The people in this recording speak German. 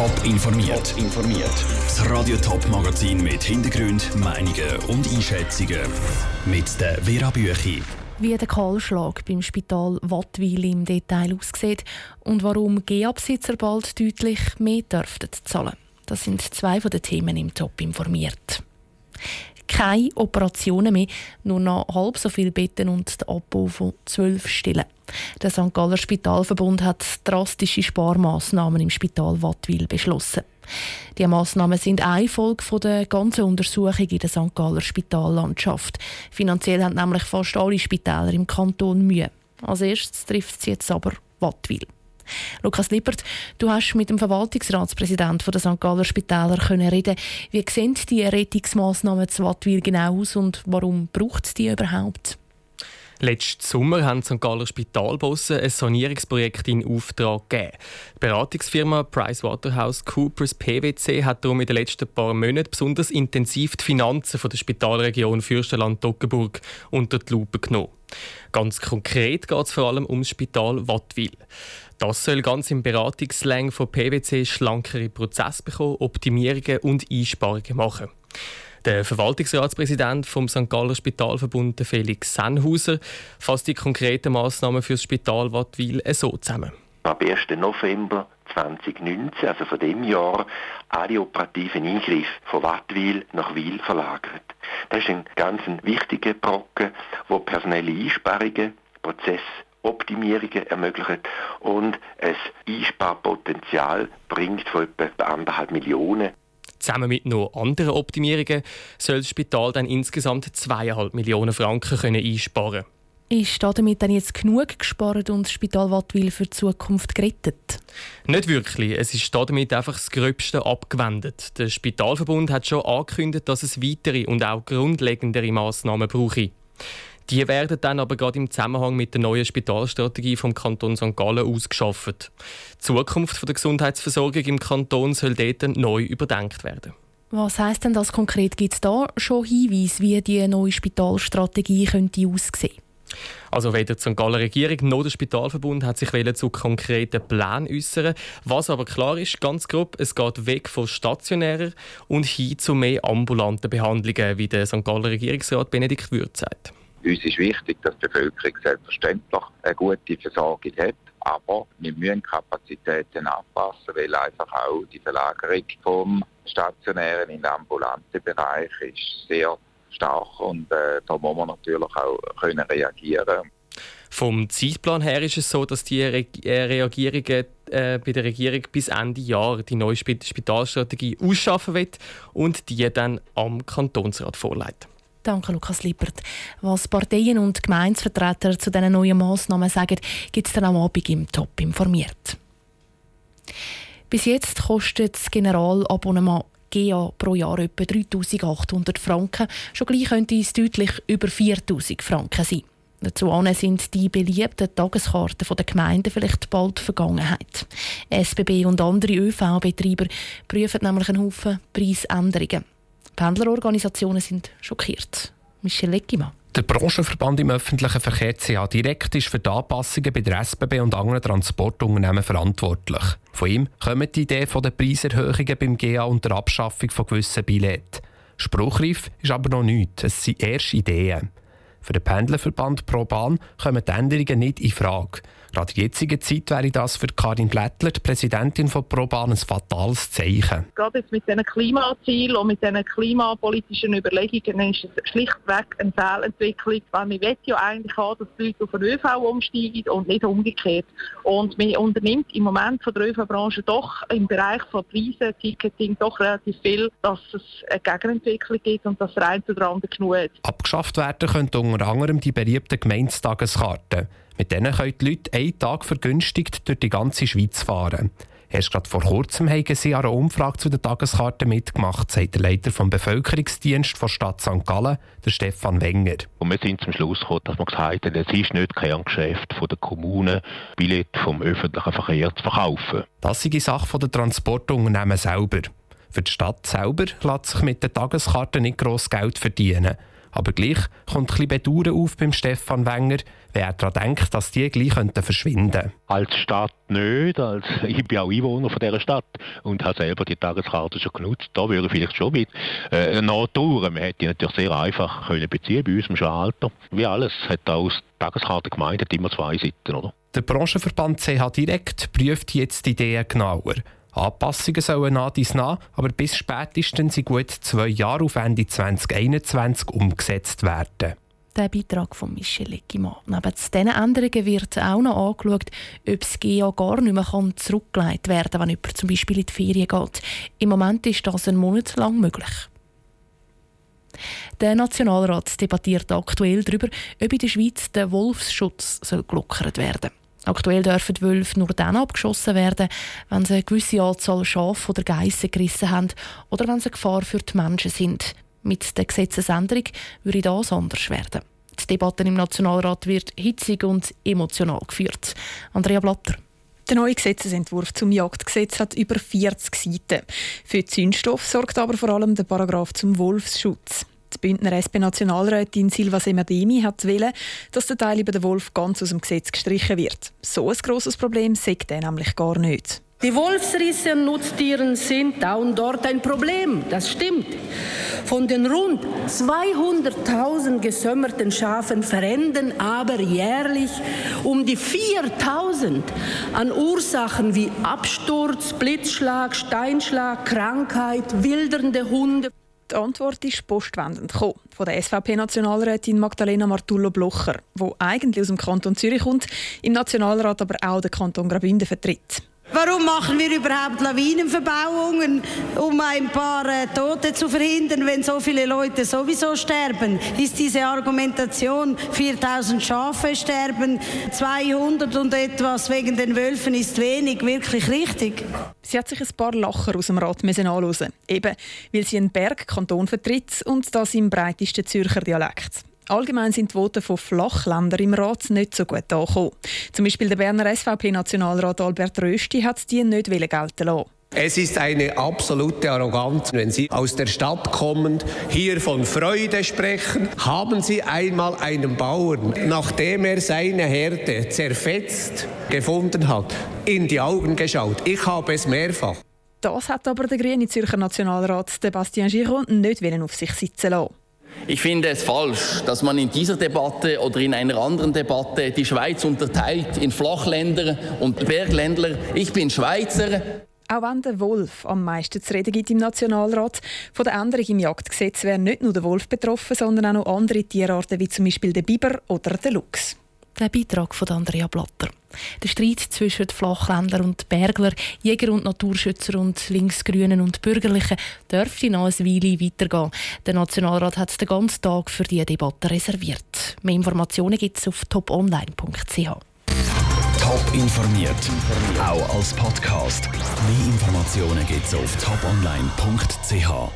Top informiert. informiert. Das Radio Top Magazin mit Hintergrund, Meinungen und Einschätzungen mit der Vera Büchi. Wie der Kahlschlag beim Spital Wattwil im Detail aussieht und warum GEA-Besitzer bald deutlich mehr dürften zahlen. Das sind zwei von den Themen im Top informiert keine Operationen mehr, nur noch halb so viele Betten und der Abbau von zwölf Stillen. Der St. Galler Spitalverbund hat drastische Sparmaßnahmen im Spital Wattwil beschlossen. Die Maßnahmen sind eine Folge der ganzen Untersuchung in der St. Galler Spitallandschaft. Finanziell haben nämlich fast alle Spitäler im Kanton Mühe. Als erstes trifft es jetzt aber Wattwil. Lukas Lippert, du hast mit dem Verwaltungsratspräsidenten der St. Galler Spitäler können reden. Wie sehen die Rettungsmaßnahmen zu Wattwil genau aus und warum braucht es die überhaupt? Letzten Sommer haben St. Galler Spitalbosse ein Sanierungsprojekt in Auftrag gegeben. Die Beratungsfirma PricewaterhouseCoopers PwC hat darum in den letzten paar Monaten besonders intensiv die Finanzen der Spitalregion Fürstenland-Toggenburg unter die Lupe genommen. Ganz konkret geht es vor allem ums Spital Wattwil. Das soll ganz im Beratungslänge von PwC schlankere Prozesse bekommen, Optimierungen und Einsparungen machen. Der Verwaltungsratspräsident vom St. Galler Spitalverbund, Felix Sennhauser, fasst die konkreten Massnahmen für das Spital Wattwil so zusammen. Ab 1. November 2019, also von dem Jahr, alle operativen Eingriffe von Wattwil nach Wil verlagert. Das ist ein ganz wichtiger Brocken, wo personelle Einsparungen, Prozess Optimierungen ermöglicht und ein Einsparpotenzial bringt von etwa anderthalb Millionen. Zusammen mit noch anderen Optimierungen soll das Spital dann insgesamt 2,5 Millionen Franken können einsparen Ist damit dann jetzt genug gespart und das Spital Wattwil für die Zukunft gerettet? Nicht wirklich. Es ist damit einfach das Gröbste abgewendet. Der Spitalverbund hat schon angekündigt, dass es weitere und auch grundlegendere Massnahmen brauche. Die werden dann aber gerade im Zusammenhang mit der neuen Spitalstrategie vom Kanton St. Gallen ausgeschafft. Die Zukunft der Gesundheitsversorgung im Kanton soll dort neu überdenkt werden. Was heißt denn das konkret? Gibt es da schon Hinweise, wie die neue Spitalstrategie könnte aussehen also weder die St. Galler Regierung noch der Spitalverbund hat sich zu konkreten Plänen äußern. Was aber klar ist, ganz grob, es geht weg von stationärer und hin zu mehr ambulanten Behandlungen, wie der St. Galler Regierungsrat Benedikt Würz sagt. Uns ist wichtig, dass die Bevölkerung selbstverständlich eine gute Versorgung hat. Aber wir müssen Kapazitäten anpassen, weil einfach auch die Verlagerung vom stationären in den ambulanten Bereich ist sehr stark und äh, da muss man natürlich auch können reagieren vom Zeitplan her ist es so, dass die Re äh, Reagierungen äh, bei der Regierung bis Ende Jahr die neue Spitalstrategie ausschaffen wird und die dann am Kantonsrat vorlegt. Danke, Lukas Lippert. Was Parteien und Gemeinsvertreter zu diesen neuen Massnahmen sagen, gibt es dann am Abend im Top informiert. Bis jetzt kostet das Generalabonnement GEA pro Jahr etwa 3800 Franken. Schon gleich könnte es deutlich über 4000 Franken sein. Dazu sind die beliebten Tageskarten der Gemeinden vielleicht bald Vergangenheit. SBB und andere ÖV-Betreiber prüfen nämlich einen Haufen Preisänderungen. Pendlerorganisationen sind schockiert. Michel Leckimann. Der Branchenverband im öffentlichen Verkehr CA Direkt ist für die Anpassungen bei der SBB und anderen Transportunternehmen verantwortlich. Von ihm kommt die Idee von den Preiserhöhungen beim GA und der Abschaffung von gewissen Billetten. Spruchreif ist aber noch nichts, es sind erst Ideen. Für den Pendlerverband ProBahn kommen die Änderungen nicht in Frage. Gerade in der jetzigen Zeit wäre das für Karin Blättler, die Präsidentin von ProBahn, ein fatales Zeichen. Gerade jetzt mit diesen Klimazielen und mit diesen klimapolitischen Überlegungen ist es schlichtweg eine Fehlentwicklung, weil wir wollen ja eigentlich auch, dass die Leute auf den ÖV umsteigen und nicht umgekehrt. Und man unternimmt im Moment von der ÖV-Branche doch im Bereich von Preisen, Ticketing doch relativ viel, dass es eine Gegenentwicklung gibt und dass der eine oder andere genug hat. Abgeschafft werden könnte unter anderem die beliebten Gemeindestageskarten. Mit denen können die Leute einen Tag vergünstigt durch die ganze Schweiz fahren. Erst gerade vor kurzem haben sie an einer Umfrage zu den Tageskarten mitgemacht, sagt der Leiter vom Bevölkerungsdienst der Stadt St. Gallen, der Stefan Wenger. Und wir sind zum Schluss gekommen, dass man gesagt hat, es ist nicht Kerngeschäft der Kommunen, Billett vom öffentlichen Verkehr zu verkaufen. Das ist die Sache der Transportunternehmen selber. Für die Stadt selber lässt sich mit den Tageskarten nicht gross Geld verdienen. Aber gleich kommt ein bisschen Bedauern auf beim Stefan Wenger, wer daran denkt, dass die gleich verschwinden könnten. Als Stadt nicht, als ich bin auch Einwohner von dieser Stadt und habe selber die Tageskarte schon genutzt. Da würde ich vielleicht schon mit äh, nachdauern. Man hätte natürlich sehr einfach können beziehen bei uns im Alter. Wie alles hat auch Tageskarte gemeint, hat immer zwei Seiten, oder? Der Branchenverband CH Direkt prüft jetzt die Ideen genauer. Anpassungen sollen nach dies nach, aber bis spätestens in gut zwei Jahren auf Ende 2021 umgesetzt werden. Der Beitrag von Michel Leckimann. Neben diesen Änderungen wird auch noch angeschaut, ob das GA gar nicht mehr zurückgelegt werden kann, wenn jemand zum Beispiel in die Ferien geht. Im Moment ist das einen Monat lang möglich. Der Nationalrat debattiert aktuell darüber, ob in der Schweiz der Wolfsschutz gelockert werden soll. Aktuell dürfen Wölfe nur dann abgeschossen werden, wenn sie eine gewisse Anzahl Schafe oder Geissen gerissen haben oder wenn sie Gefahr für die Menschen sind. Mit der Gesetzesänderung würde das anders werden. Die Debatte im Nationalrat wird hitzig und emotional geführt. Andrea Blatter. Der neue Gesetzesentwurf zum Jagdgesetz hat über 40 Seiten. Für Zündstoff sorgt aber vor allem der Paragraph zum Wolfsschutz. Die Bündner SP-Nationalrätin Silva Semademi hat wollen, dass der Teil über den Wolf ganz aus dem Gesetz gestrichen wird. So ein grosses Problem sagt er nämlich gar nicht. Die Wolfsrisse an Nutztieren sind da und dort ein Problem, das stimmt. Von den rund 200.000 gesömmerten Schafen verenden aber jährlich um die 4.000 an Ursachen wie Absturz, Blitzschlag, Steinschlag, Krankheit, wildernde Hunde. Die Antwort ist postwendend gekommen, von der SVP-Nationalrätin Magdalena Martullo-Blocher, die eigentlich aus dem Kanton Zürich kommt, im Nationalrat aber auch den Kanton Graubünden vertritt. Warum machen wir überhaupt Lawinenverbauungen, um ein paar äh, Tote zu verhindern, wenn so viele Leute sowieso sterben? Ist diese Argumentation, 4000 Schafe sterben, 200 und etwas wegen den Wölfen ist wenig, wirklich richtig? Sie hat sich ein paar Lacher aus dem Rat anhören Eben, weil sie einen Bergkanton vertritt und das im breitesten Zürcher Dialekt. Allgemein sind die Voten von Flachländern im Rat nicht so gut angekommen. Zum Beispiel der Berner SVP-Nationalrat Albert Rösti hat die nicht gelten lassen. Es ist eine absolute Arroganz, wenn Sie aus der Stadt kommen, hier von Freude sprechen. Haben Sie einmal einen Bauern, nachdem er seine Herde zerfetzt gefunden hat, in die Augen geschaut? Ich habe es mehrfach. Das hat aber der grüne Zürcher Nationalrat Sebastian Giron nicht auf sich sitzen lassen. Ich finde es falsch, dass man in dieser Debatte oder in einer anderen Debatte die Schweiz unterteilt in Flachländer und Bergländler. Ich bin Schweizer. Auch wenn der Wolf am meisten zu reden gibt im Nationalrat, von der Änderung im Jagdgesetz wäre nicht nur der Wolf betroffen, sondern auch noch andere Tierarten wie zum Beispiel der Biber oder der Luchs. Der Beitrag von Andrea Blatter. Der Streit zwischen Flachländler und Bergler, Jäger und Naturschützer und Linksgrünen und Bürgerlichen dürfte noch ein Weile weitergehen. Der Nationalrat hat den ganzen Tag für diese Debatte reserviert. Mehr Informationen gibt es auf toponline.ch. Top informiert, auch als Podcast. Mehr Informationen gibt es auf toponline.ch.